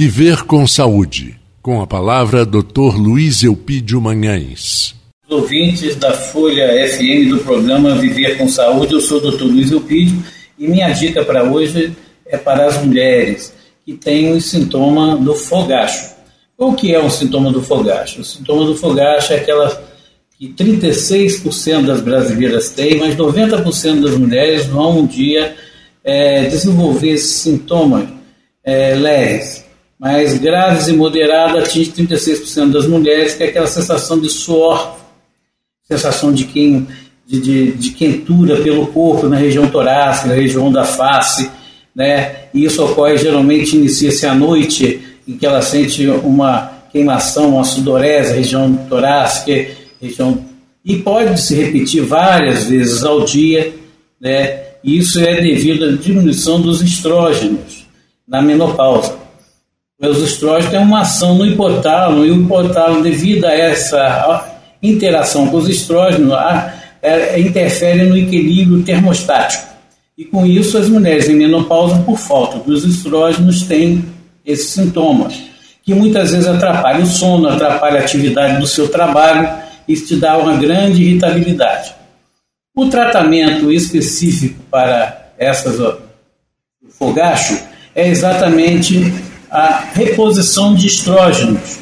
Viver com Saúde. Com a palavra, Dr. Luiz Eupídio Manhães. Ouvintes da Folha FM do programa Viver com Saúde, eu sou o Dr. Luiz Eupídio e minha dica para hoje é para as mulheres que têm o sintoma do fogacho. O que é um sintoma do fogacho? O sintoma do fogacho é aquela que 36% das brasileiras têm, mas 90% das mulheres vão um dia é, desenvolver sintomas é, leves mas graves e moderadas atinge 36% das mulheres, que é aquela sensação de suor, sensação de, quem, de, de, de quentura pelo corpo na região torácica, na região da face, né? E isso ocorre geralmente inicia-se à noite, em que ela sente uma queimação, uma sudorese, região torácica, região e pode se repetir várias vezes ao dia, né? Isso é devido à diminuição dos estrógenos na menopausa. Os estrógenos têm uma ação no hipotálamo e o hipotálamo, devido a essa interação com os estrógenos, é, interfere no equilíbrio termostático. E com isso, as mulheres em menopausa, por falta dos estrógenos, têm esses sintomas, que muitas vezes atrapalham o sono, atrapalham a atividade do seu trabalho e te dá uma grande irritabilidade. O tratamento específico para essas fogacho é exatamente a reposição de estrógenos.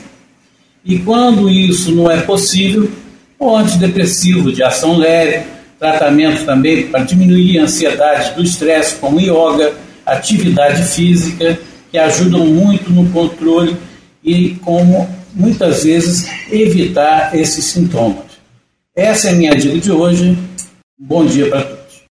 E quando isso não é possível, o antidepressivo de ação leve, tratamento também para diminuir a ansiedade do estresse, como yoga, atividade física, que ajudam muito no controle e como muitas vezes evitar esses sintomas. Essa é a minha dica de hoje. Bom dia para todos.